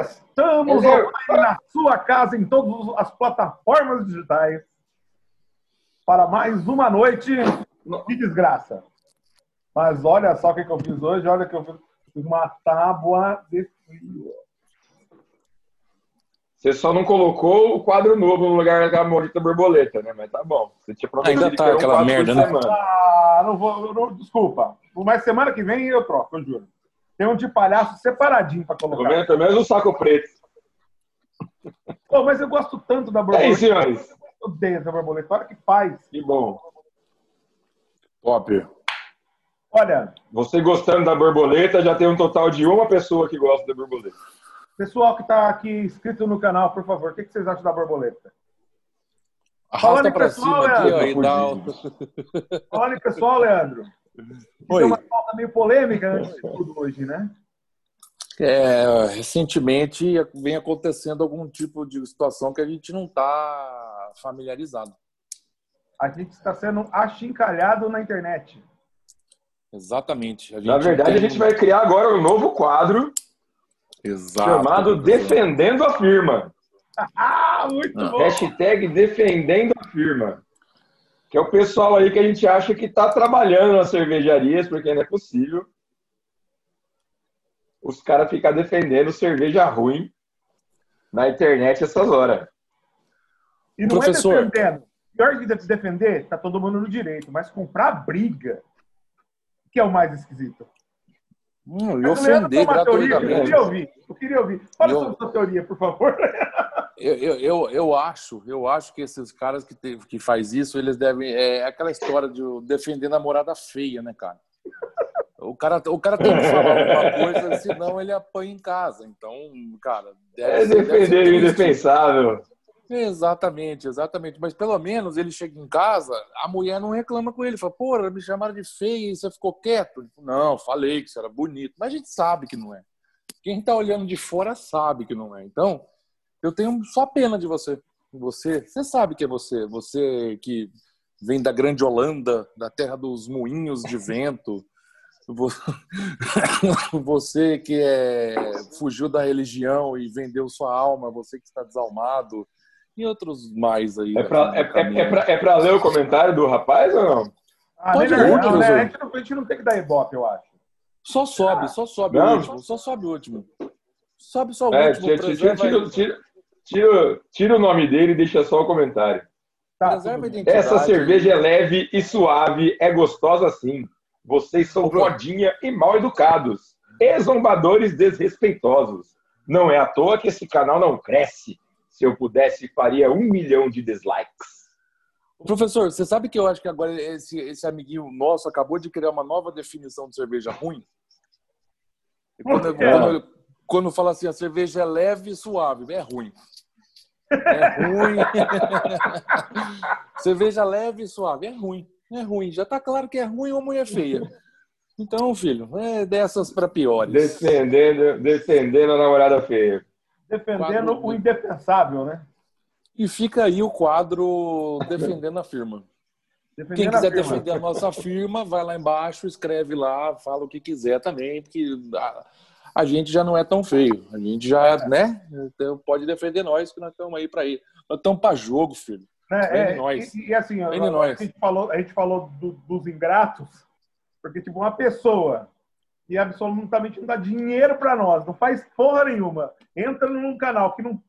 Estamos online na sua casa, em todas as plataformas digitais, para mais uma noite de desgraça. Mas olha só o que, eu fiz hoje, olha que eu fiz uma tábua de frio. Você só não colocou o quadro novo no lugar daquela maldita borboleta, né? Mas tá bom. Você tinha Ainda tá um aquela merda, né? Ah, não vou, não, desculpa. Mas semana que vem eu troco, eu juro. Tem um de palhaço separadinho para colocar. Pelo pelo menos o saco preto. Pô, mas eu gosto tanto da borboleta. É isso, senhores. Eu odeio essa borboleta. Olha que faz. Que bom. Top. Olha. Você gostando da borboleta, já tem um total de uma pessoa que gosta da borboleta. Pessoal que está aqui inscrito no canal, por favor, o que vocês acham da borboleta? Arrasta para cima aqui, ó, e dá... Falando pessoal, Leandro. Oi. Tem uma pauta meio polêmica antes de tudo hoje, né? É, recentemente vem acontecendo algum tipo de situação que a gente não está familiarizado. A gente está sendo achincalhado na internet. Exatamente. na verdade, tem... a gente vai criar agora um novo quadro Exato. chamado Defendendo a Firma. Ah, muito bom! Hashtag Defendendo a Firma. Que é o pessoal aí que a gente acha que está trabalhando nas cervejarias, porque não é possível. Os caras ficam defendendo cerveja ruim na internet essas horas. E não é Professor. é defendendo. Pior que defender, tá todo mundo no direito, mas comprar briga, que é o mais esquisito. Hum, e ofender gratuitamente. Eu queria ouvir. Eu queria ouvir. Fala eu, sobre sua teoria, por favor. Eu, eu, eu, acho, eu acho que esses caras que, te, que faz isso, eles devem. É aquela história de defender namorada feia, né, cara? O cara, o cara tem que falar alguma coisa, senão ele apanha em casa. Então, cara. é defender o indefensável. Exatamente, exatamente. Mas pelo menos ele chega em casa, a mulher não reclama com ele. Fala, pô, me chamaram de feia e você ficou quieto. Não, falei que você era bonito. Mas a gente sabe que não é. Quem está olhando de fora sabe que não é. Então, eu tenho só pena de você. Você, você sabe que é você. Você que vem da grande Holanda, da terra dos moinhos de vento. Você que é, fugiu da religião e vendeu sua alma, você que está desalmado e outros mais aí. É para é, é, é, pra, é pra ler o comentário do rapaz ou não? Ah, Pode ler, não, né? a, gente não, a gente não tem que dar ibope, eu acho. Só sobe, só sobe não. o último. Só sobe o último. Sobe só o é, último. Tira, tira, tira, tira, tira, tira o nome dele e deixa só o comentário. Tá, Essa cerveja é leve e suave, é gostosa sim. Vocês são modinha e mal educados. E zombadores desrespeitosos. Não é à toa que esse canal não cresce. Se eu pudesse, faria um milhão de dislikes. Professor, você sabe que eu acho que agora esse, esse amiguinho nosso acabou de criar uma nova definição de cerveja ruim? Quando, quando, quando fala assim, a cerveja é leve e suave, é ruim. É ruim. cerveja leve e suave, é ruim. É ruim. Já está claro que é ruim ou mulher feia. Então, filho, é dessas para piores. Defendendo, defendendo a namorada feia defendendo quadro... o indefensável, né? E fica aí o quadro defendendo a firma. Defendendo Quem quiser a firma. defender a nossa firma, vai lá embaixo, escreve lá, fala o que quiser também, porque a, a gente já não é tão feio. A gente já, é. né? Então pode defender nós, que nós estamos aí para ir. Nós estamos para jogo, filho. É, é nós. E, e assim, a, a, gente falou, a gente falou do, dos ingratos, porque, tipo, uma pessoa e absolutamente não dá dinheiro para nós, não faz porra nenhuma. Entra num canal que não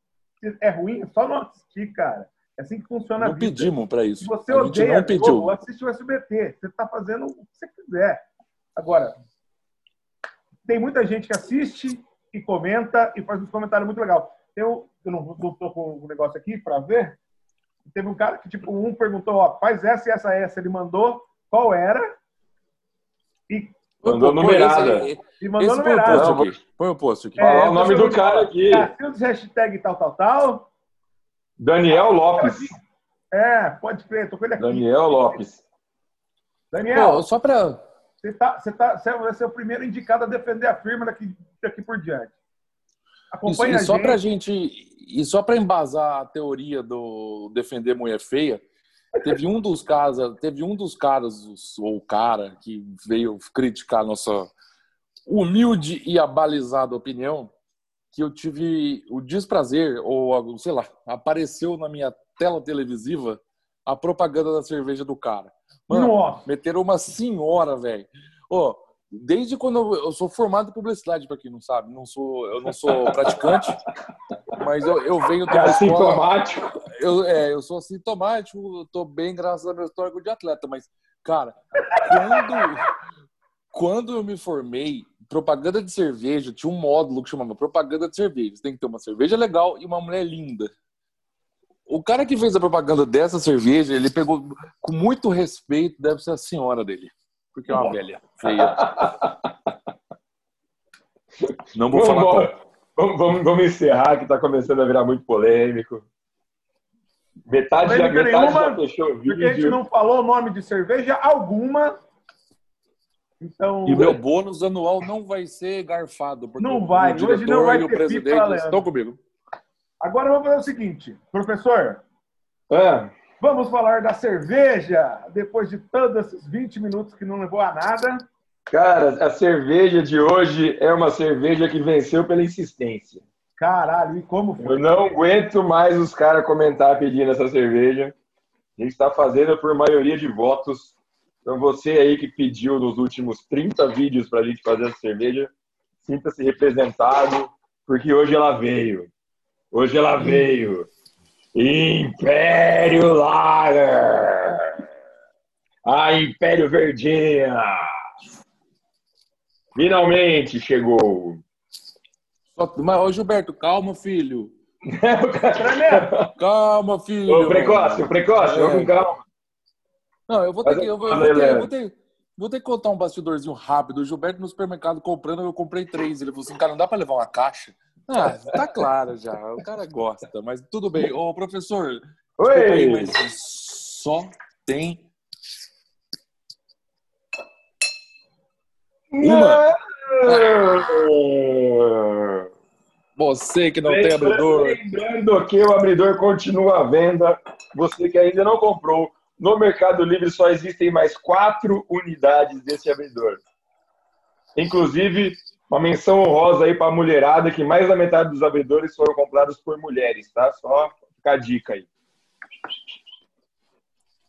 é ruim, é só não assistir, cara. É assim que funciona não a vida. pedimos para isso. Se você a odeia, não pediu. Globo, assiste o SBT. Você está fazendo o que você quiser. Agora, tem muita gente que assiste e comenta e faz uns comentários muito legais. Eu, eu não estou com o negócio aqui para ver. Teve um cara que, tipo, um perguntou, ó, faz essa e essa, essa. Ele mandou qual era e Mandou numerada. E mandou esse numerada. Põe o post aqui. Põe o post aqui. É, o nome do cara aqui. Cacildes, hashtag tal, tal, tal. Daniel Lopes. É, pode crer. Tô com ele aqui. Daniel Lopes. Daniel. Pô, só para você, tá, você, tá, você vai ser o primeiro indicado a defender a firma daqui, daqui por diante. Acompanha Isso, e só para gente e só para embasar a teoria do defender mulher feia, Teve um dos casos, teve um dos caras, ou cara, que veio criticar nossa humilde e abalizada opinião, que eu tive o desprazer, ou sei lá, apareceu na minha tela televisiva a propaganda da cerveja do cara. Mano, Nossa. meteram uma senhora, velho. Ô, desde quando eu, eu, sou formado em publicidade, para quem não sabe, não sou, eu não sou praticante, mas eu, eu venho do é assintomático. Eu, é, eu sou assintomático, eu tô bem graças ao meu histórico de atleta, mas cara, quando quando eu me formei, propaganda de cerveja, tinha um módulo que chamava propaganda de cerveja. Você tem que ter uma cerveja legal e uma mulher linda. O cara que fez a propaganda dessa cerveja, ele pegou com muito respeito, deve ser a senhora dele. Porque é uma velha, feia. Não vou vamos, falar. Vamos, vamos, vamos, encerrar, que está começando a virar muito polêmico. Metade, já, metade nenhuma, já fechou o vídeo. Porque a gente não falou o nome de cerveja alguma então, e o meu bônus anual não vai ser garfado. Porque não vai, o hoje não vai e o presidente estão comigo. Agora vamos fazer o seguinte, professor. É. Vamos falar da cerveja, depois de todos esses 20 minutos que não levou a nada. Cara, a cerveja de hoje é uma cerveja que venceu pela insistência. Caralho, e como foi? Eu não aguento mais os caras comentar pedindo essa cerveja. A gente está fazendo por maioria de votos então, você aí que pediu nos últimos 30 vídeos para a gente fazer essa cerveja, sinta-se representado, porque hoje ela veio. Hoje ela veio. Império Lager! A Império Verdinha! Finalmente chegou! Mas, ô Gilberto, calma, filho. calma, filho. O precoce, o precoce, é. com calma. Não, eu vou ter que. Eu vou, eu vou, ter, eu vou, ter, vou ter que contar um bastidorzinho rápido. O Gilberto no supermercado comprando, eu comprei três. Ele falou assim, cara, não dá para levar uma caixa? Ah, tá claro já. O cara gosta, mas tudo bem. Ô, professor, Oi. Aí, mas só tem uma. Você que não tem abridor. Lembrando que o abridor continua à venda. Você que ainda não comprou, no Mercado Livre só existem mais quatro unidades desse abridor. Inclusive, uma menção honrosa aí para a mulherada, que mais da metade dos abridores foram comprados por mulheres, tá? Só ficar a dica aí.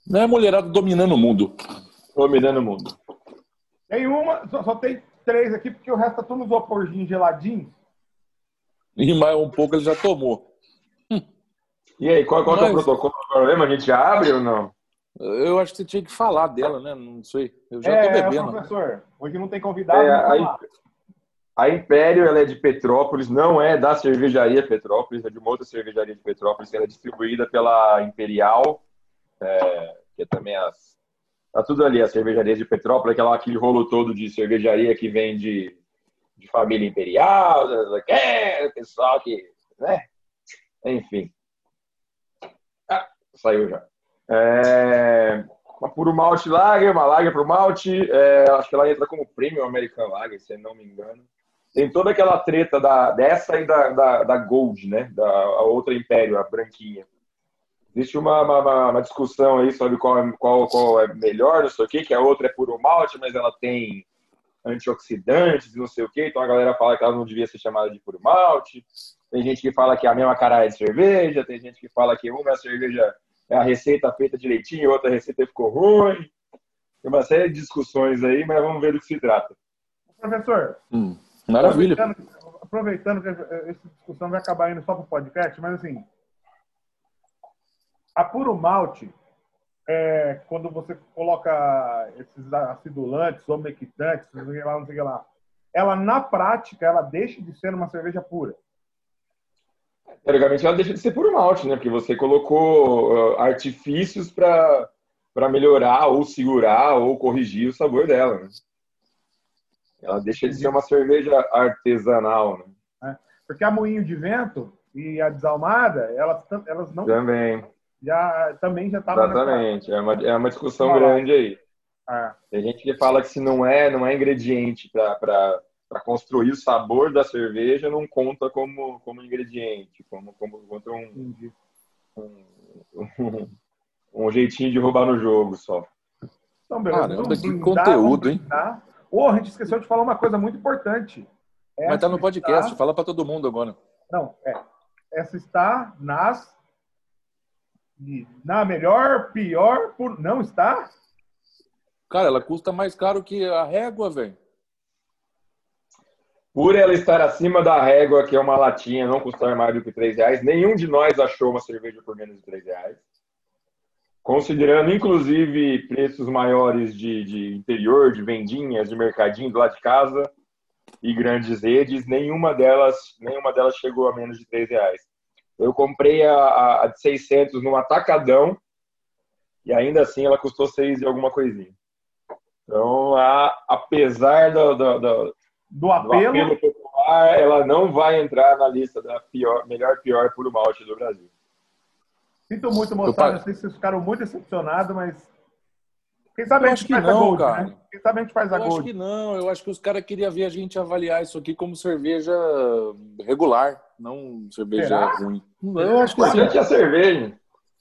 Não é mulherada dominando o mundo. Dominando o mundo. Tem uma, só, só tem três aqui, porque o resto tá tudo nos vaporzinhos geladinhos. E mais um pouco ele já tomou. E aí, qual, qual Mas... é o protocolo do problema? A gente abre ou não? Eu acho que você tinha que falar dela, né? Não sei. Eu já é, tô bebendo. professor, hoje não tem convidado. É, a, a, Império ela é de Petrópolis, não é da cervejaria Petrópolis, é de uma outra cervejaria de Petrópolis, que ela é distribuída pela Imperial, é, que é também as. Tá tudo ali, a cervejaria de Petrópolis, aquela, aquele rolo todo de cervejaria que vem de, de família imperial, é, pessoal que. Né? Enfim. Ah, saiu já. É, uma puro malte lager, uma lager pro malte, é, acho que ela entra como premium American Lager, se não me engano. Tem toda aquela treta da, dessa e da, da, da Gold, né? Da a outra Império, a branquinha. Existe uma, uma, uma, discussão aí sobre qual, qual, qual é melhor, não sei o quê, que a outra é puro malte, mas ela tem antioxidantes e não sei o quê, então a galera fala que ela não devia ser chamada de puro malte. Tem gente que fala que é a mesma cara de cerveja, tem gente que fala que uma é a cerveja a receita feita direitinho, outra receita ficou ruim. Tem uma série de discussões aí, mas vamos ver do que se trata. Professor, hum, maravilha. Aproveitando, aproveitando que essa discussão vai acabar indo só para o podcast, mas assim, a puro malte, é, quando você coloca esses acidulantes, omectantes, não sei lá, não sei lá, ela na prática ela deixa de ser uma cerveja pura. Teoricamente, ela deixa de ser puro malte, né? Porque você colocou uh, artifícios para melhorar, ou segurar, ou corrigir o sabor dela, né? Ela deixa de ser uma cerveja artesanal, né? É, porque a moinho de vento e a desalmada, elas, elas não... Também. Já, também já estavam... Exatamente. É uma, é uma discussão grande aí. É. Tem gente que fala que se não é, não é ingrediente para para construir o sabor da cerveja não conta como, como ingrediente, como, como conta um, um, um, um, jeitinho de roubar no jogo só. Então, beleza. Caramba, que conteúdo, hein? Oh, a gente esqueceu de falar uma coisa muito importante. Essa Mas tá no podcast, está... fala para todo mundo agora. Não, é. Essa está nas. Na melhor, pior, por. Não está? Cara, ela custa mais caro que a régua, velho. Por ela estar acima da régua, que é uma latinha, não custar mais do que 3 reais, nenhum de nós achou uma cerveja por menos de 3 reais. Considerando, inclusive, preços maiores de, de interior, de vendinhas, de mercadinho do lado de casa e grandes redes, nenhuma delas, nenhuma delas chegou a menos de 3 reais. Eu comprei a, a de 600 num atacadão e ainda assim ela custou 6 e alguma coisinha. Então, a, apesar do, do, do, do apelo. do apelo popular, ela não vai entrar na lista da pior, melhor pior puro malte do Brasil. Sinto muito, moçada. Não sei se vocês ficaram muito decepcionados, mas. Quem sabe eu a gente faz não, a Gold, cara. né? Quem sabe a gente faz a eu Gold. Eu acho que não. Eu acho que os caras queriam ver a gente avaliar isso aqui como cerveja regular, não cerveja Será? ruim. Eu acho que sim. A cerveja.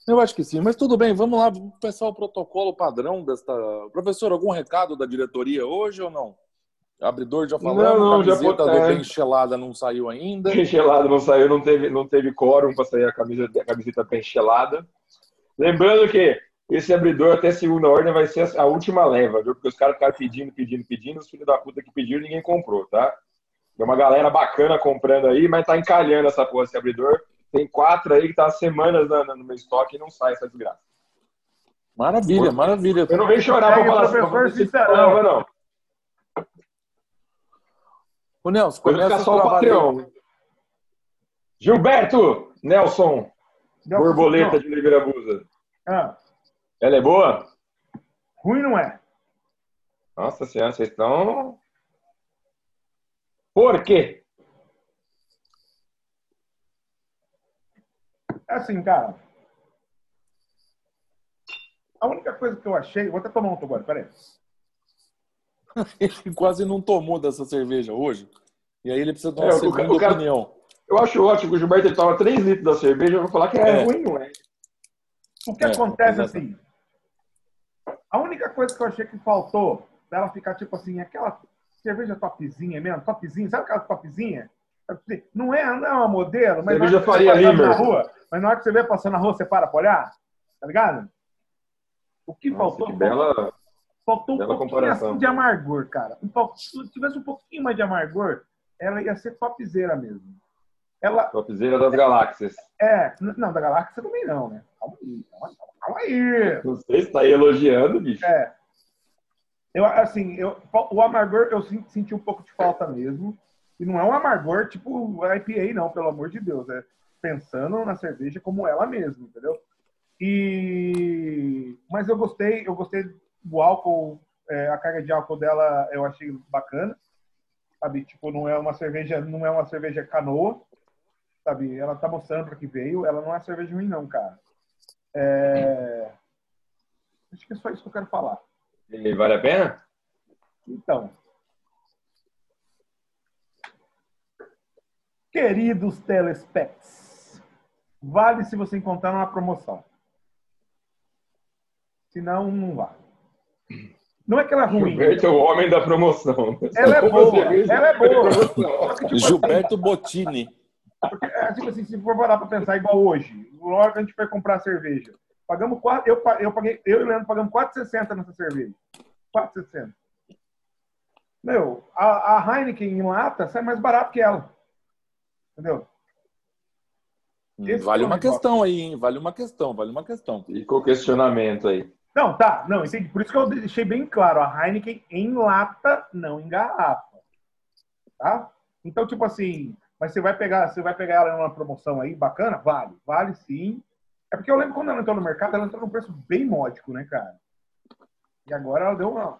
Eu acho que sim, mas tudo bem, vamos lá, vamos pensar o protocolo padrão desta. Professor, algum recado da diretoria hoje ou não? Abridor já falando, não, não, camiseta já do Bem Chelada não saiu ainda. Bem Chelada não saiu, não teve, não teve quórum para sair a camiseta, a camiseta Bem Chelada. Lembrando que esse abridor até segunda ordem vai ser a última leva, viu? Porque os caras ficaram pedindo, pedindo, pedindo, os filhos da puta que pediram ninguém comprou, tá? Tem uma galera bacana comprando aí, mas tá encalhando essa porra, esse abridor. Tem quatro aí que tá há semanas no meu estoque e não sai essa desgraça. Maravilha, maravilha. Eu não venho chorar pra falar assim, não, não. O Nelson, começa só o Patreon. Gilberto Nelson, Nelson borboleta não. de Oliveira Busa. Ah. Ela é boa? Ruim não é. Nossa senhora, vocês estão. Por quê? É assim, cara. A única coisa que eu achei. Vou até tomar um agora, peraí. ele quase não tomou dessa cerveja hoje. E aí ele precisa de uma é, segunda o cara, opinião. Eu acho ótimo que o Gilberto ele toma 3 litros da cerveja, eu vou falar que é, é. ruim, não é? O que é, acontece assim? A única coisa que eu achei que faltou dela ficar tipo assim, aquela cerveja topzinha mesmo, topzinha, sabe aquela topzinha? Não é, não é uma modelo, mas cerveja faria na rua, mas na hora que você vê passando na rua, você para pra olhar, tá ligado? O que Nossa, faltou? Que bela, Faltou um Bela pouquinho assim de amargor, cara. Um pouco, se tivesse um pouquinho mais de amargor, ela ia ser topzera mesmo. Ela, topzera das galáxias. É, não, da galáxia também não, né? Calma aí, calma, calma aí. Não sei se tá aí elogiando, bicho. É. Eu, assim, eu, o amargor eu senti um pouco de falta mesmo. E não é um amargor tipo IPA, não, pelo amor de Deus. É pensando na cerveja como ela mesma, entendeu? E mas eu gostei, eu gostei o álcool, é, a carga de álcool dela eu achei bacana, sabe? Tipo, não é uma cerveja, não é uma cerveja canoa, sabe? Ela tá mostrando para que veio, ela não é cerveja ruim não, cara. É... Acho que é só isso que eu quero falar. E vale a pena? Então, queridos telespecs, vale se você encontrar uma promoção. Se não, não vale. Não é que ela é ruim. Gilberto é o homem da promoção. Ela é boa. ela é boa. Que, tipo, Gilberto assim, Bottini. Porque, é, tipo assim, se for parar para pensar igual hoje, na hora que a gente foi comprar cerveja, pagamos quatro, eu, eu paguei, eu e o Leandro pagamos 4,60 nessa cerveja. 4,60. Meu, a, a Heineken em lata sai mais barato que ela. Entendeu? Esse vale é uma questão aí, hein? Vale uma questão, vale uma questão. E com o questionamento aí. Não, tá, não, entendi. Por isso que eu deixei bem claro, a Heineken em lata, não em garrafa. Tá? Então, tipo assim, mas você vai pegar, você vai pegar ela numa promoção aí bacana? Vale, vale sim. É porque eu lembro quando ela entrou no mercado, ela entrou num preço bem módico, né, cara? E agora ela deu uma.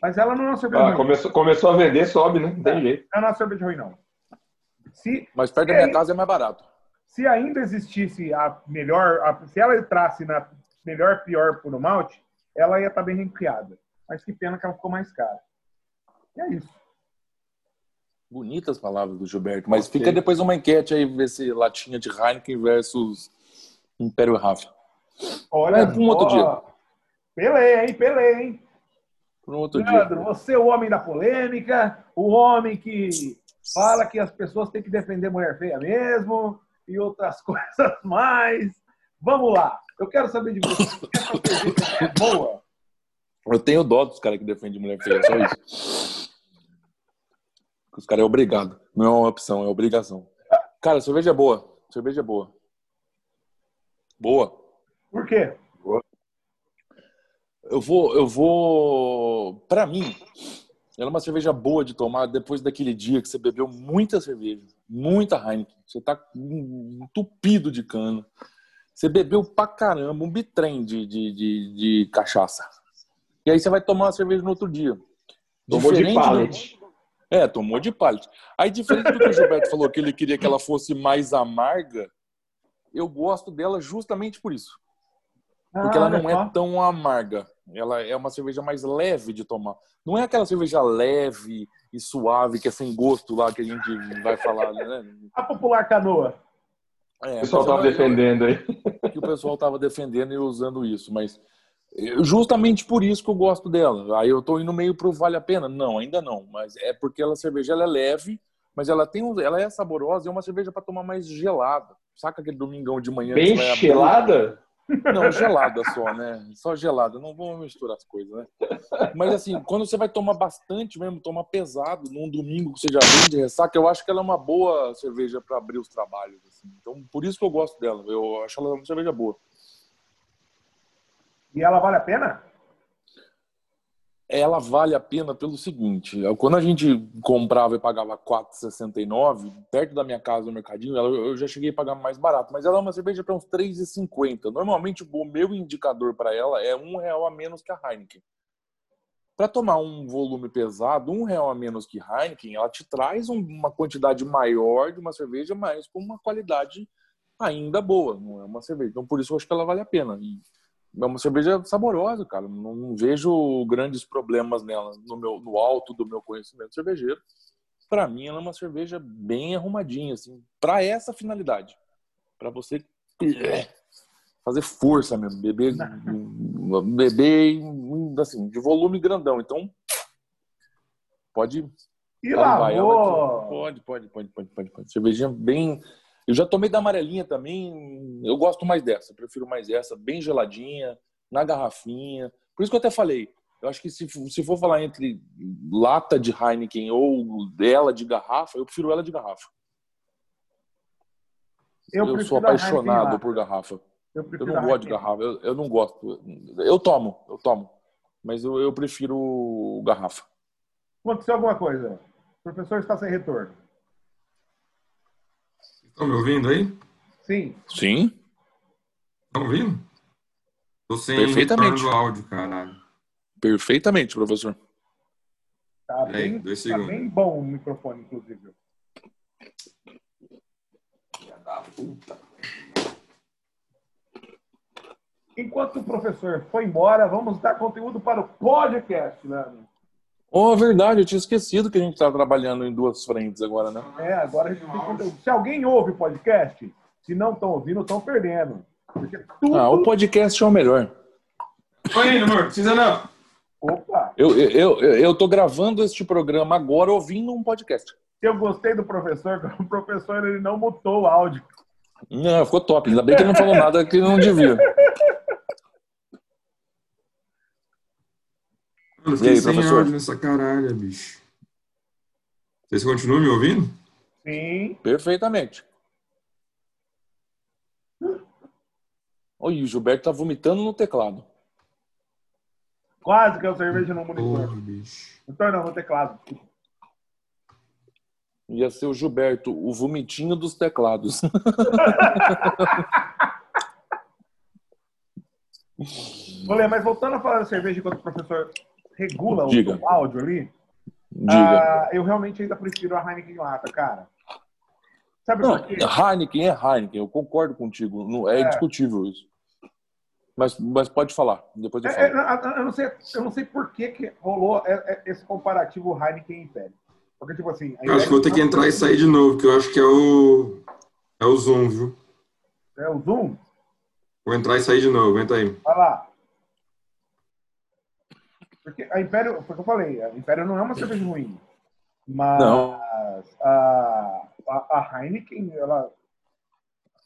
Mas ela não é uma cerveja ah, ruim. Começou, começou a vender, sobe, né? Não tem é, jeito. Ela não é uma cerveja ruim, não. Se, Mas perto da minha casa é mais barato. Se ainda existisse a melhor. A, se ela entrasse na melhor, pior por um malte, ela ia estar tá bem ranqueada. Mas que pena que ela ficou mais cara. E é isso. Bonitas palavras do Gilberto, mas okay. fica depois uma enquete aí, ver se latinha de Heineken versus Império Rafa. Olha, é, um outro dia. Pelé, hein? Pelé, hein? Por um outro Leandro, dia. você é o homem da polêmica, o homem que fala que as pessoas têm que defender mulher feia mesmo e outras coisas mais. Vamos lá. Eu quero saber de você. É boa? Eu tenho dó dos caras que defendem mulher feia, só isso. Os caras é obrigado. Não é uma opção, é obrigação. Cara, cerveja é boa. Cerveja é boa. Boa. Por quê? Boa. Eu vou, eu vou. Para mim, ela é uma cerveja boa de tomar depois daquele dia que você bebeu muita cerveja, muita Heineken. Você tá entupido de cana. Você bebeu pra caramba um bitrem de, de, de, de cachaça. E aí você vai tomar uma cerveja no outro dia. Tomou diferente de pallet. Do... É, tomou de pallet. Aí, diferente do que o Gilberto falou, que ele queria que ela fosse mais amarga, eu gosto dela justamente por isso. Porque ah, ela não é tão amarga. Ela é uma cerveja mais leve de tomar. Não é aquela cerveja leve e suave que é sem gosto lá que a gente vai falar, né? A popular canoa. É, o pessoal estava defendendo aí. Que o pessoal estava defendendo e usando isso, mas justamente por isso que eu gosto dela. Aí eu estou indo meio pro vale a pena. Não, ainda não, mas é porque ela a cerveja ela é leve, mas ela tem ela é saborosa, é uma cerveja para tomar mais gelada. Saca aquele domingão de manhã Bem gelada? Não, gelada só, né? Só gelada. Não vamos misturar as coisas, né? Mas assim, quando você vai tomar bastante mesmo, tomar pesado num domingo que você já vem de ressaca, eu acho que ela é uma boa cerveja para abrir os trabalhos. Assim. Então, por isso que eu gosto dela. Eu acho ela uma cerveja boa. E ela vale a pena? ela vale a pena pelo seguinte: quando a gente comprava e pagava 4,69, perto da minha casa no mercadinho, eu já cheguei a pagar mais barato, mas ela é uma cerveja para uns 3,50. Normalmente o meu indicador para ela é um real a menos que a Heineken. Para tomar um volume pesado, um real a menos que Heineken, ela te traz uma quantidade maior de uma cerveja, mas com uma qualidade ainda boa. Não é uma cerveja. Então por isso eu acho que ela vale a pena. E é uma cerveja saborosa, cara. Não, não, vejo grandes problemas nela no, meu, no alto do meu conhecimento cervejeiro. Para mim, ela é uma cerveja bem arrumadinha, assim, para essa finalidade. Para você fazer força mesmo, beber, beber assim, de volume grandão. Então, pode. E lá, pode, pode, pode, pode, pode, pode. Cervejinha bem eu já tomei da amarelinha também. Eu gosto mais dessa, prefiro mais essa, bem geladinha, na garrafinha. Por isso que eu até falei. Eu acho que se, se for falar entre lata de Heineken ou ela de garrafa, eu prefiro ela de garrafa. Eu, eu sou apaixonado por garrafa. Eu, eu não gosto de garrafa. Eu, eu, não gosto. Eu tomo, eu tomo. Mas eu, eu prefiro garrafa. Aconteceu alguma coisa? O professor está sem retorno. Estão me ouvindo aí? Sim. Sim. Estão ouvindo? Estou sem Perfeitamente. do áudio, caralho. Perfeitamente, professor. Tá bem, aí, dois tá bem bom o microfone, inclusive. da puta. Enquanto o professor foi embora, vamos dar conteúdo para o podcast, né? Oh, verdade, eu tinha esquecido que a gente está trabalhando em duas frentes agora, né? É, agora a gente tem conteúdo. Se alguém ouve o podcast, se não estão ouvindo, estão perdendo. Tudo... Ah, o podcast é o melhor. Oi, amor, precisa não. Opa! Eu, eu, eu, eu tô gravando este programa agora ouvindo um podcast. Eu gostei do professor, o professor ele não mutou o áudio. Não, ficou top. Ainda bem que ele não falou nada que não devia. Mano, fiquei aí, sem professor? áudio nessa caralho, bicho. Vocês continuam me ouvindo? Sim. Perfeitamente. Olha, o Gilberto tá vomitando no teclado. Quase que é o cerveja no monitor. Porra, bicho. Então não, no teclado. Ia ser o Gilberto, o vomitinho dos teclados. Olha, mas voltando a falar da cerveja enquanto o professor regula Diga. o áudio ali, Diga. Uh, eu realmente ainda prefiro a Heineken lata, cara. Sabe não, por quê? Heineken é Heineken, eu concordo contigo. Não, é, é. indiscutível isso. Mas, mas pode falar, depois eu é, falo. É, eu, não sei, eu não sei por que, que rolou é, é, esse comparativo Heineken e Império. Porque, tipo assim. Eu acho que vou ter que entrar e sair de novo, porque eu acho que é o. É o Zoom, viu? É o Zoom? Vou entrar e sair de novo, entra aí. Vai lá. Porque a Império, foi o que eu falei, a Império não é uma cerveja ruim. Mas Não. A, a, a Heineken, ela.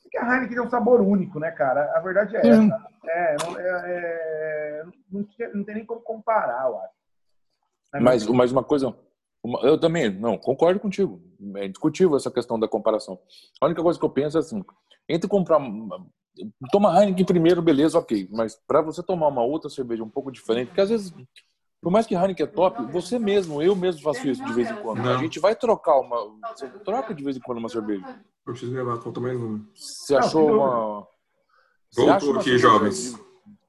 Porque a Heineken tem um sabor único, né, cara? A verdade é essa. É, não, é, é, não, não, tem nem como comparar, eu acho. É mas, mas uma coisa, eu também, não, concordo contigo. É discutível essa questão da comparação. A única coisa que eu penso é assim, entre comprar toma Heineken primeiro, beleza, ok. Mas para você tomar uma outra cerveja um pouco diferente, porque às vezes, por mais que Heineken é top, você mesmo, eu mesmo faço isso de vez em quando. Não. A gente vai trocar uma, você troca de vez em quando uma cerveja. Eu preciso gravar, falta mais uma. Você achou uma? Voltou aqui, jovens.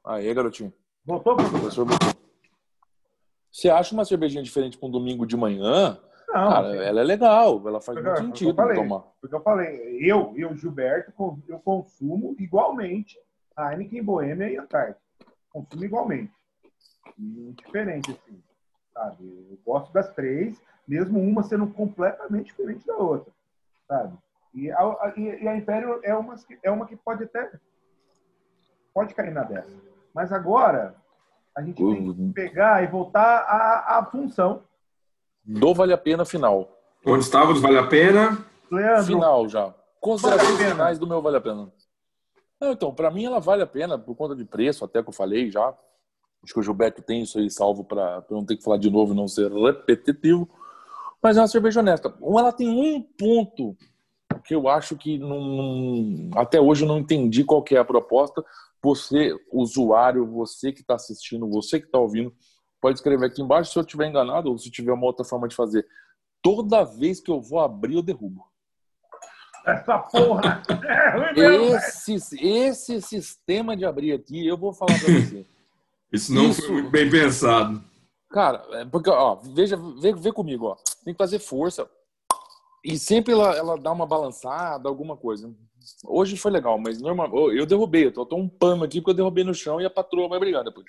Aí, garotinho. Voltou, professor? Voltou. Você acha uma cervejinha diferente para um domingo de manhã? Não, cara, ela é legal, ela faz porque, muito sentido eu falei, tomar. Porque eu falei, eu, eu, Gilberto, eu consumo igualmente a Heineken Boêmia e a Antártica. Consumo igualmente. Diferente, assim. Sabe? Eu gosto das três, mesmo uma sendo completamente diferente da outra. Sabe? E a, a, e a Império é uma, é uma que pode até. Pode cair na dessa. Mas agora, a gente tem que pegar e voltar à, à função. Do Vale a Pena final. Onde estávamos, Vale a Pena? Leandro. Final já. Considerações vale finais do meu Vale a Pena. Não, então, para mim ela vale a pena por conta de preço, até que eu falei já. Acho que o Gilberto tem isso aí salvo para não ter que falar de novo e não ser repetitivo. Mas é uma cerveja honesta. Ela tem um ponto que eu acho que não, até hoje eu não entendi qual que é a proposta, você, usuário, você que está assistindo, você que está ouvindo, pode escrever aqui embaixo se eu estiver enganado ou se tiver uma outra forma de fazer. Toda vez que eu vou abrir, eu derrubo. Essa porra! É esse, esse sistema de abrir aqui, eu vou falar para você. Isso não Isso, foi muito bem pensado. Cara, é porque, ó, veja, vê, vê comigo, ó. Tem que fazer força. E sempre ela, ela dá uma balançada, alguma coisa. Hoje foi legal, mas normal. Eu derrubei, eu tô, tô um pano aqui porque eu derrubei no chão e a patroa vai brigar depois.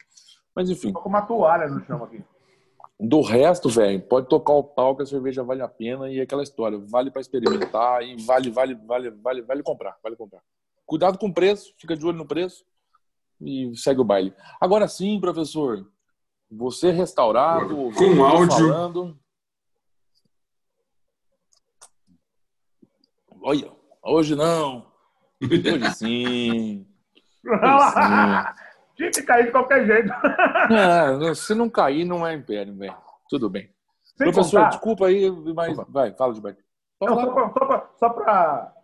Mas enfim. Tô com uma toalha no chão aqui. Do resto, velho, pode tocar o pau que a cerveja vale a pena e aquela história, vale para experimentar e vale, vale, vale, vale, vale comprar, vale comprar. Cuidado com o preço, fica de olho no preço e segue o baile. Agora sim, professor, você restaurado, com áudio falando. Olha, Hoje não. Hoje sim. Tinha que cair de qualquer jeito. Não, se não cair, não é império, velho. Tudo bem. Sem Professor, contar... desculpa aí, mas vai, fala de baixo. Só para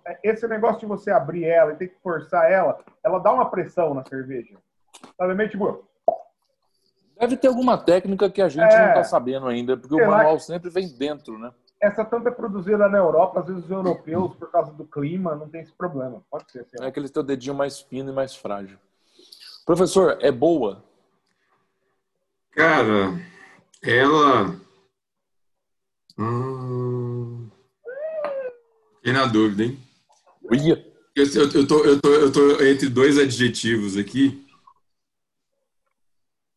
é, esse negócio de você abrir ela e ter que forçar ela, ela dá uma pressão na cerveja. Sabe, meio tipo. Deve ter alguma técnica que a gente é, não está sabendo ainda, porque o manual lá. sempre vem dentro, né? essa tanto é produzida na Europa, às vezes os europeus, por causa do clima, não tem esse problema. Pode ser. É que eles têm o dedinho mais fino e mais frágil. Professor, é boa? Cara, ela. Hum... Fiquei na dúvida, hein? Uia. Eu, eu, eu, tô, eu, tô, eu tô entre dois adjetivos aqui.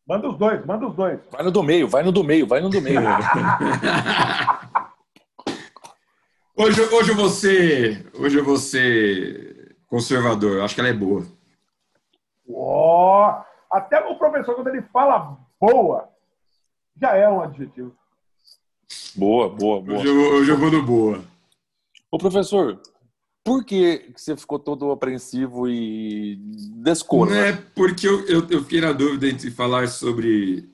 Manda os dois, manda os dois. Vai no do meio, vai no do meio, vai no do meio. Hoje, hoje eu vou ser, hoje eu vou ser conservador. Acho que ela é boa. Oh, até o professor, quando ele fala boa, já é um adjetivo. Boa, boa, boa. Hoje eu, hoje eu vou no boa. Ô, professor, por que você ficou todo apreensivo e descoro? Não é porque eu, eu, eu fiquei na dúvida entre falar sobre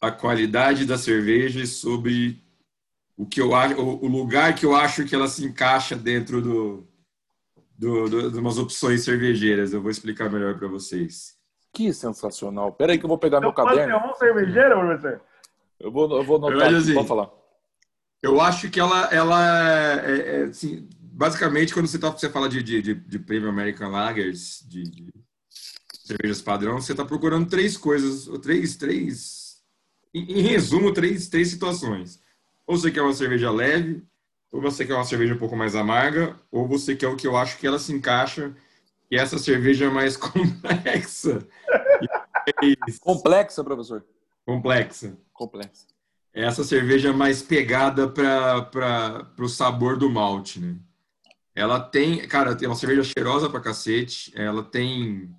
a qualidade da cerveja e sobre o que eu acho, o lugar que eu acho que ela se encaixa dentro do, do, do de umas opções cervejeiras. Eu vou explicar melhor para vocês. Que sensacional. Pera aí que eu vou pegar então, meu caderno. Você é um cervejeiro, professor? Eu vou, eu vou notar. Eu, assim, pode falar. Eu acho que ela, ela é, é, assim, basicamente quando você, tá, você fala de, de, de, Premium American Lagers, de, de cervejas padrão, você está procurando três coisas, três, três, em, em resumo, três, três situações ou você quer uma cerveja leve, ou você quer uma cerveja um pouco mais amarga, ou você quer o que eu acho que ela se encaixa, e essa cerveja é mais complexa. complexa, professor? Complexa. Complexa. É essa cerveja mais pegada para o sabor do malte, né? Ela tem, cara, tem uma cerveja cheirosa pra cacete, ela tem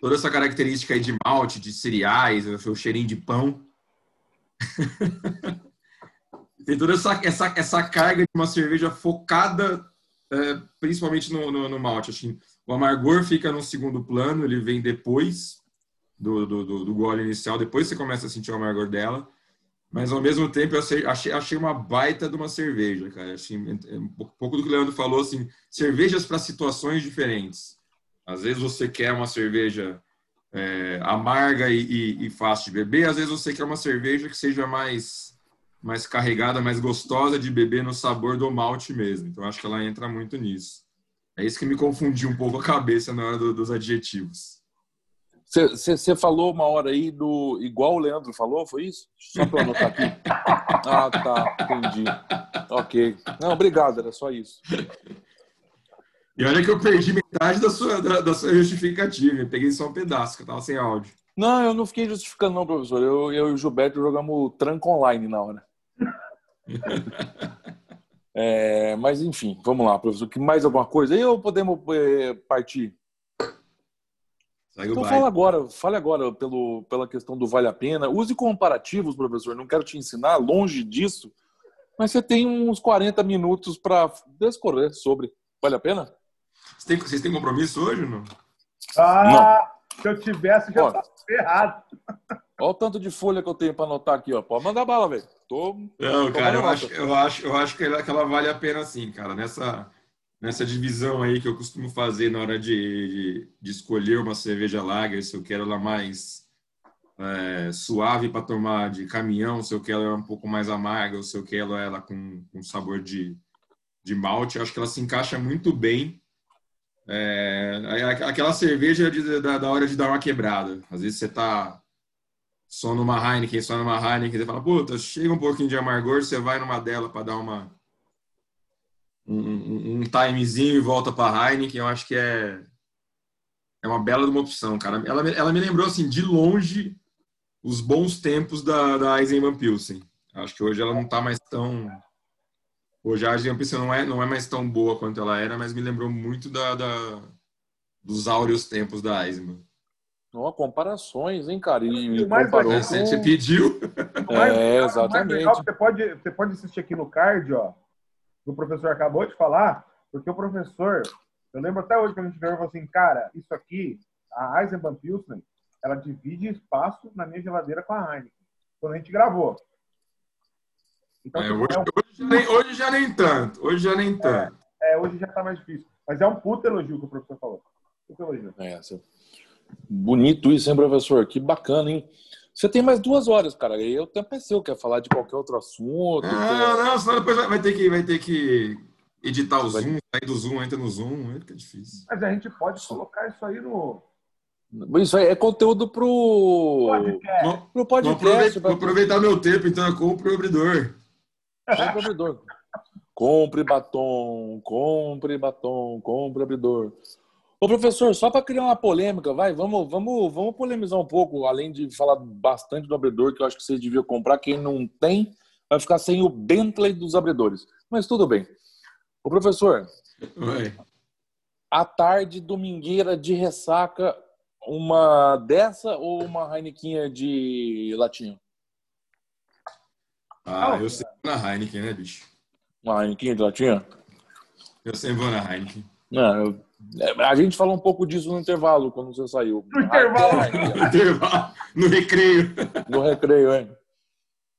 toda essa característica aí de malte, de cereais, o cheirinho de pão. tem toda essa, essa, essa carga de uma cerveja focada é, principalmente no, no, no malte. Assim, o amargor fica no segundo plano, ele vem depois do, do, do, do gole inicial, depois você começa a sentir o amargor dela. Mas ao mesmo tempo eu achei, achei uma baita de uma cerveja, cara. Assim, um pouco do que o Leandro falou, assim, cervejas para situações diferentes. Às vezes você quer uma cerveja é, amarga e, e, e, fácil de beber, às vezes você quer uma cerveja que seja mais, mais carregada, mais gostosa de beber no sabor do malte mesmo. Então acho que ela entra muito nisso. É isso que me confundiu um pouco a cabeça na hora do, dos adjetivos. Você falou uma hora aí do. Igual o Leandro falou, foi isso? Só para anotar aqui. Ah, tá. Entendi. Ok. Não, obrigado, era só isso. E olha que eu perdi metade da sua, da, da sua justificativa. Eu peguei só um pedaço, que eu tava sem áudio. Não, eu não fiquei justificando, não, professor. Eu, eu e o Gilberto jogamos tranco online na hora. é, mas, enfim, vamos lá, professor. Que mais alguma coisa? aí ou podemos é, partir? Então fala agora, fale agora pelo, pela questão do vale a pena. Use comparativos, professor. Não quero te ensinar, longe disso. Mas você tem uns 40 minutos para discorrer sobre. Vale a pena? Vocês têm, vocês têm compromisso hoje ou não? Ah, não. se eu tivesse, já estava errado. Olha o tanto de folha que eu tenho para anotar aqui, ó. Pode mandar bala, velho. Tô, não, tô cara, eu acho, eu acho, eu acho que ela, que ela vale a pena sim, cara. Nessa, nessa divisão aí que eu costumo fazer na hora de, de, de escolher uma cerveja lager, se eu quero ela mais é, suave para tomar de caminhão, se eu quero ela um pouco mais amarga, ou se eu quero ela com, com sabor de, de malte, eu acho que ela se encaixa muito bem. É, aquela cerveja de, da, da hora de dar uma quebrada. Às vezes você tá só numa Heineken, só numa Heineken, você fala, puta, chega um pouquinho de amargor, você vai numa dela para dar uma um, um, timezinho e volta para Heineken, eu acho que é é uma bela uma opção, cara. Ela, ela me lembrou assim de longe os bons tempos da, da Eisenbahn Pilsen. Acho que hoje ela não está mais tão Hoje a Eisenbahn Pilsen não é não é mais tão boa quanto ela era, mas me lembrou muito da, da dos áureos tempos da Eisenbahn. Não, comparações, hein, cara? E, e comparou com... Você pediu. É, exatamente. você, pode, você pode assistir aqui no card, ó o professor acabou de falar, porque o professor, eu lembro até hoje que a gente falou assim, cara, isso aqui, a Eisenbahn Pilsen, ela divide espaço na minha geladeira com a Heineken. Quando a gente gravou. Então, é, hoje, é um... hoje, já nem, hoje, já nem, tanto. Hoje já nem tanto. É, é, hoje já tá mais difícil. Mas é um puto elogio que o professor falou. Puto elogio. É, bonito isso, hein, professor? Que bacana, hein? Você tem mais duas horas, cara. E o tempo é seu, quer falar de qualquer outro assunto. Não, quer... não, senão depois vai ter que, vai ter que editar o vai... Zoom, sair do Zoom, entra no Zoom, é é difícil. Mas a gente pode colocar isso aí no. Isso aí é conteúdo pro podcast. Pro podcast vou, aproveitar, meu tempo, então eu compro o abridor. Compre o abridor. Compre batom, compre batom, compre abridor. Ô, professor, só para criar uma polêmica, vai, vamos, vamos, vamos polemizar um pouco, além de falar bastante do abridor, que eu acho que vocês deviam comprar. Quem não tem, vai ficar sem o Bentley dos abridores. Mas tudo bem. Ô, professor, Oi. à tarde, domingueira de ressaca, uma dessa ou uma Heineken de latinha? Ah, eu sempre vou na Heineken, né, bicho? Uma Heineken de latinha? Eu sempre vou na Heineken. Não, eu a gente falou um pouco disso no intervalo, quando você saiu. No intervalo. no intervalo. No recreio. No recreio, é.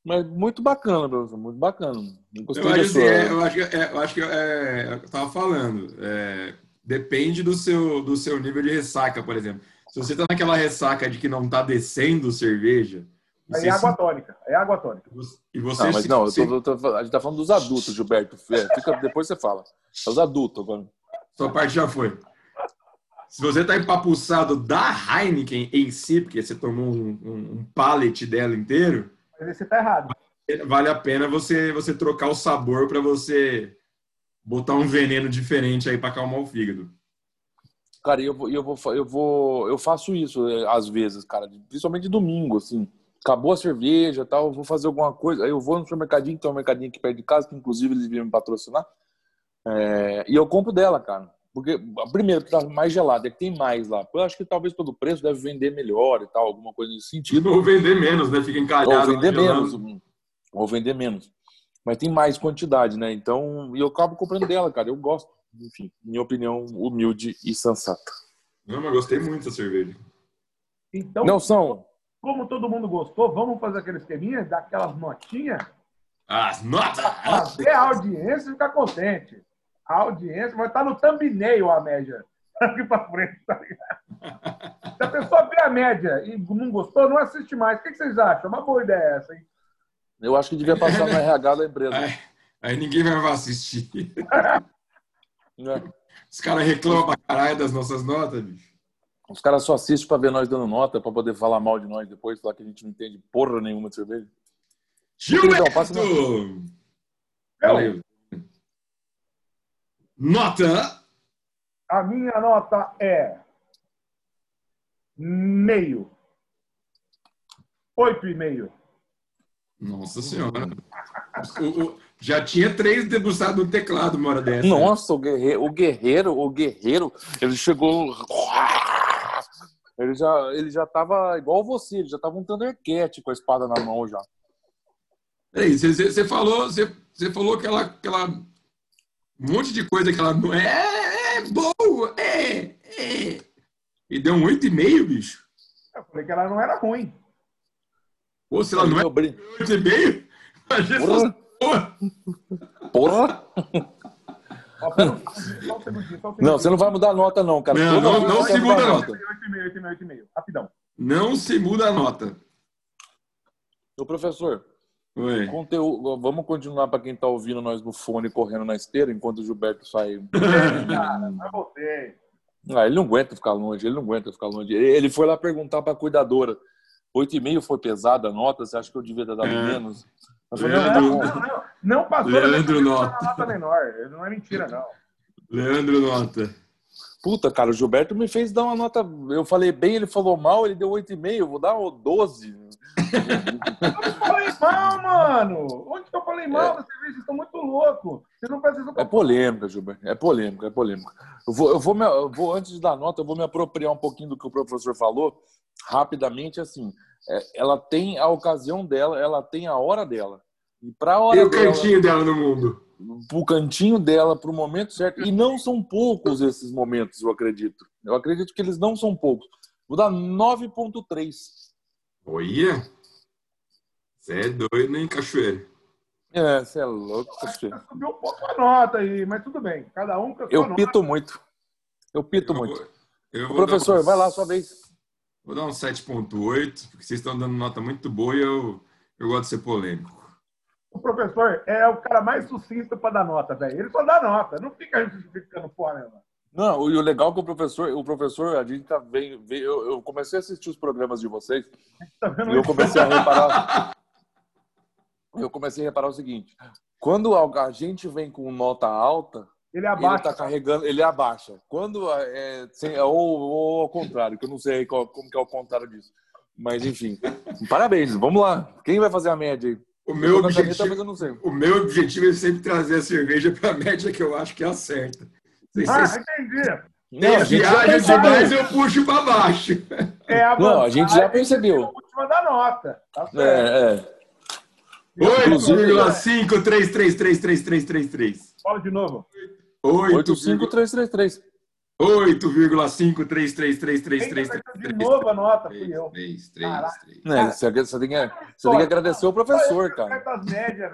Mas muito bacana, professor, muito bacana. Gostei eu, acho, assim, é, eu acho que, é, eu acho que é, eu estava falando, é, depende do seu, do seu nível de ressaca, por exemplo. Se você está naquela ressaca de que não está descendo cerveja. É água se... tônica, é água tônica. E você não, mas se, não, se... Tô, tô, a gente está falando dos adultos, Gilberto. É, fica, depois você fala. É os adultos agora. Sua parte já foi. Se você está empapuçado da Heineken em si, porque você tomou um, um, um pallet dela inteiro, Mas você está errado. Vale a pena você, você trocar o sabor para você botar um veneno diferente aí para acalmar o fígado. Cara, eu vou, eu vou, eu vou, eu faço isso é, às vezes, cara, principalmente domingo, assim. Acabou a cerveja, tal, vou fazer alguma coisa. Aí eu vou no supermercadinho, que é um mercadinho aqui perto de casa, que inclusive eles vieram me patrocinar. É, e eu compro dela, cara. Porque, primeiro, que tá mais gelada, é que tem mais lá. Eu acho que talvez pelo preço deve vender melhor e tal, alguma coisa nesse sentido. Ou vender menos, né? Fica encalhado. Ou vender menos. Ou vender menos. Mas tem mais quantidade, né? Então, e eu acabo comprando dela, cara. Eu gosto. Enfim, minha opinião humilde e sensata. Não, mas gostei muito da cerveja. Então, não são. Como todo mundo gostou, vamos fazer aquele esqueminha, dar aquelas notinhas. As notas! Fazer a audiência ficar contente. A audiência vai estar no thumbnail a média. Aqui pra frente, tá ligado? Se a pessoa vê a média e não gostou, não assiste mais. O que vocês acham? Uma boa ideia essa, hein? Eu acho que devia passar no RH da empresa. Aí, aí ninguém vai assistir. É. Os caras reclamam pra caralho das nossas notas, bicho. Os caras só assistem pra ver nós dando nota, pra poder falar mal de nós depois, falar que a gente não entende porra nenhuma de cerveja. Gilberto! Passa Valeu. Nota! A minha nota é meio. Oito e meio. Nossa senhora. O, o, já tinha três debruçados no teclado uma hora dessa. Nossa, o guerreiro, o guerreiro, o guerreiro, ele chegou. Ele já, ele já tava igual você, ele já tava um Thundercat com a espada na mão já. Peraí, você, você falou, você, você falou aquela, aquela um monte de coisa que ela não é, é, é boa, é, é. E deu um 8,5, bicho. Eu falei que ela não era ruim. Pô, se ela não é 8,5, imagina Porra. Porra! Porra! Não, você não vai mudar a nota, não, cara. Não, não, não se muda a nota. 8,5, 8,5, 8,5. Rapidão. Não se muda a nota. Ô, professor. Oi. Conteúdo, vamos continuar para quem está ouvindo nós no fone correndo na esteira enquanto o Gilberto sai. Cara, voltei. Ah, ele não aguenta ficar longe, ele não aguenta ficar longe. Ele foi lá perguntar para a cuidadora. 8,5 foi pesada a nota? Você acha que eu devia ter dado é. menos? Leandro, não, não, não, não passou Leandro Nota. nota menor. Não é mentira, não. Leandro Nota. Puta, cara, o Gilberto me fez dar uma nota. Eu falei bem, ele falou mal, ele deu 8,5. Vou dar 12. Eu falei mal, mano. Onde que eu falei mal? É. Vocês estão muito loucos. Vocês não precisam. É polêmica, Gilberto. É polêmica, é polêmica. Eu vou, eu vou, me, eu vou, antes de dar nota, eu vou me apropriar um pouquinho do que o professor falou, rapidamente, assim. É, ela tem a ocasião dela, ela tem a hora dela. E para hora e o dela, cantinho dela no mundo. O cantinho dela para o momento certo. E não são poucos esses momentos, eu acredito. Eu acredito que eles não são poucos. Vou dar 9,3. Olha! Você é doido, hein, Cachoeira? É, você é louco, Cachoeira. Subiu um pouco a nota aí, mas tudo bem. Cada um com a sua Eu pito nota. muito. Eu pito eu muito. Vou, eu professor, vai lá, sua vez. Vou dar um 7.8, porque vocês estão dando nota muito boa e eu, eu gosto de ser polêmico. O professor é o cara mais sucinto para dar nota, velho. Ele só dá nota, não fica justificando porra nenhuma. Não, e o legal é que o professor, o professor, a gente tá bem, eu, eu comecei a assistir os programas de vocês tá e eu comecei a reparar, eu comecei a reparar o seguinte: quando a gente vem com nota alta, ele abaixa. Ele tá carregando, ele abaixa. Quando é, sem, ou, ou ao contrário, que eu não sei qual, como que é o contrário disso. Mas enfim, parabéns. Vamos lá. Quem vai fazer a média aí? O meu, objetivo, o meu objetivo é sempre trazer a cerveja para a média que eu acho que é a certa. Ah, entendi. Não, a viagem demais, eu puxo para baixo. É a Não, a gente já percebeu. A última da nota. Tá é, é. 8,533333333. Fala de novo. 85333. 8,5333333. De novo a nota, fui eu. 3, 3, 3. Você, você, tem que, você tem que agradecer o professor, cara. Médias,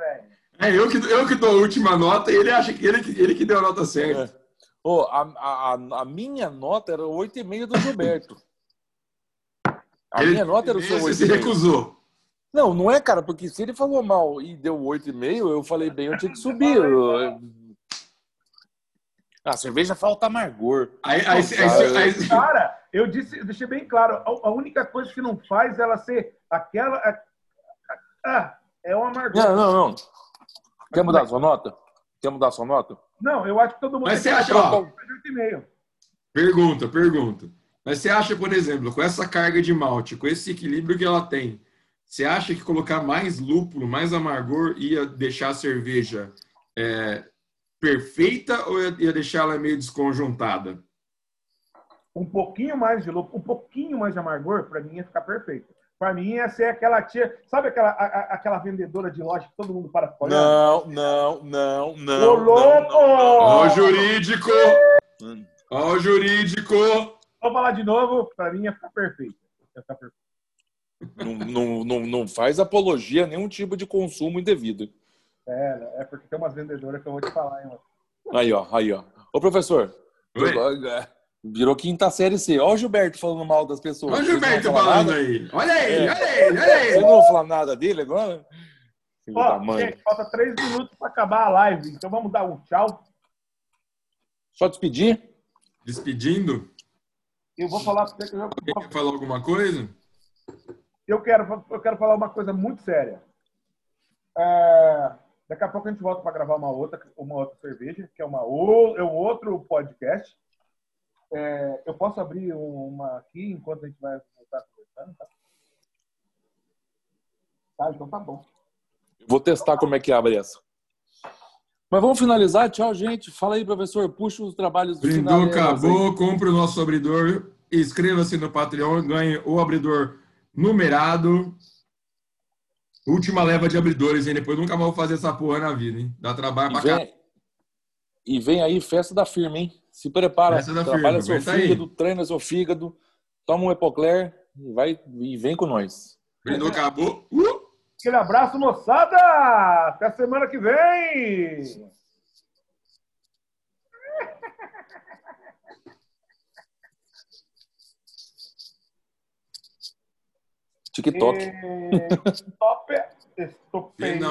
é, eu que, eu que dou a última nota e ele acha que ele, ele que deu a nota certa. É. Oh, a, a, a minha nota era 8,5 do Gilberto. A ele, minha nota era o seu 8,5. Você recusou. Não, não é, cara, porque se ele falou mal e deu 8,5, eu falei bem, eu tinha que subir. Eu, a cerveja falta amargor. Aí, aí, aí, aí, cara, eu disse, eu deixei bem claro, a, a, única coisa que não faz ela ser aquela. Ah, é o amargor. Não, não, não. Quer mudar sua nota? Quer mudar sua nota? Não, eu acho que todo mundo. Mas você acha, ó, Pergunta, pergunta. Mas você acha, por exemplo, com essa carga de malte, com esse equilíbrio que ela tem, você acha que colocar mais lúpulo, mais amargor ia deixar a cerveja é, perfeita ou ia deixar ela meio desconjuntada? Um pouquinho mais de lúpulo, um pouquinho mais de amargor, para mim ia ficar perfeito. Pra mim, essa é aquela tia. Sabe aquela, a, aquela vendedora de loja que todo mundo para olhar? Não, não, não, não. Ô, louco! Ó, o jurídico! Ó, o jurídico! Vou falar de novo, pra mim ia ficar perfeito. Ia ficar perfeito. Não, não, não, não faz apologia a nenhum tipo de consumo indevido. É, é porque tem umas vendedoras que eu vou te falar, hein, Aí, ó, aí, ó. Ô, professor. Oi? Virou quinta série C. Olha o Gilberto falando mal das pessoas. Olha o Gilberto falando nada. aí. Olha aí, é. olha aí, olha aí. Você não vai falar nada dele agora? Ó, gente, falta três minutos para acabar a live. Então vamos dar um tchau. Só despedir? Despedindo? Eu vou falar para você que eu... Alguém quer falar alguma coisa? Eu quero, eu quero falar uma coisa muito séria. É... Daqui a pouco a gente volta para gravar uma outra, uma outra cerveja, que é, uma, é um outro podcast. É, eu posso abrir uma aqui enquanto a gente vai voltar conversando, tá? Tá, então tá bom. Vou testar como é que abre essa. Mas vamos finalizar. Tchau, gente. Fala aí, professor. Puxa os trabalhos do Brindou, acabou. Compre o nosso abridor. Inscreva-se no Patreon. Ganhe o abridor numerado. Última leva de abridores, hein? Depois nunca vou fazer essa porra na vida, hein? Dá trabalho pra cá. E vem aí festa da firma, hein? Se prepara, trabalha seu fígado, aí. treina seu fígado, toma um Epocler e, vai, e vem com nós. Brindou, acabou. Uh! Aquele abraço, moçada! Até semana que vem! TikTok. E... Stop. Stop. Não.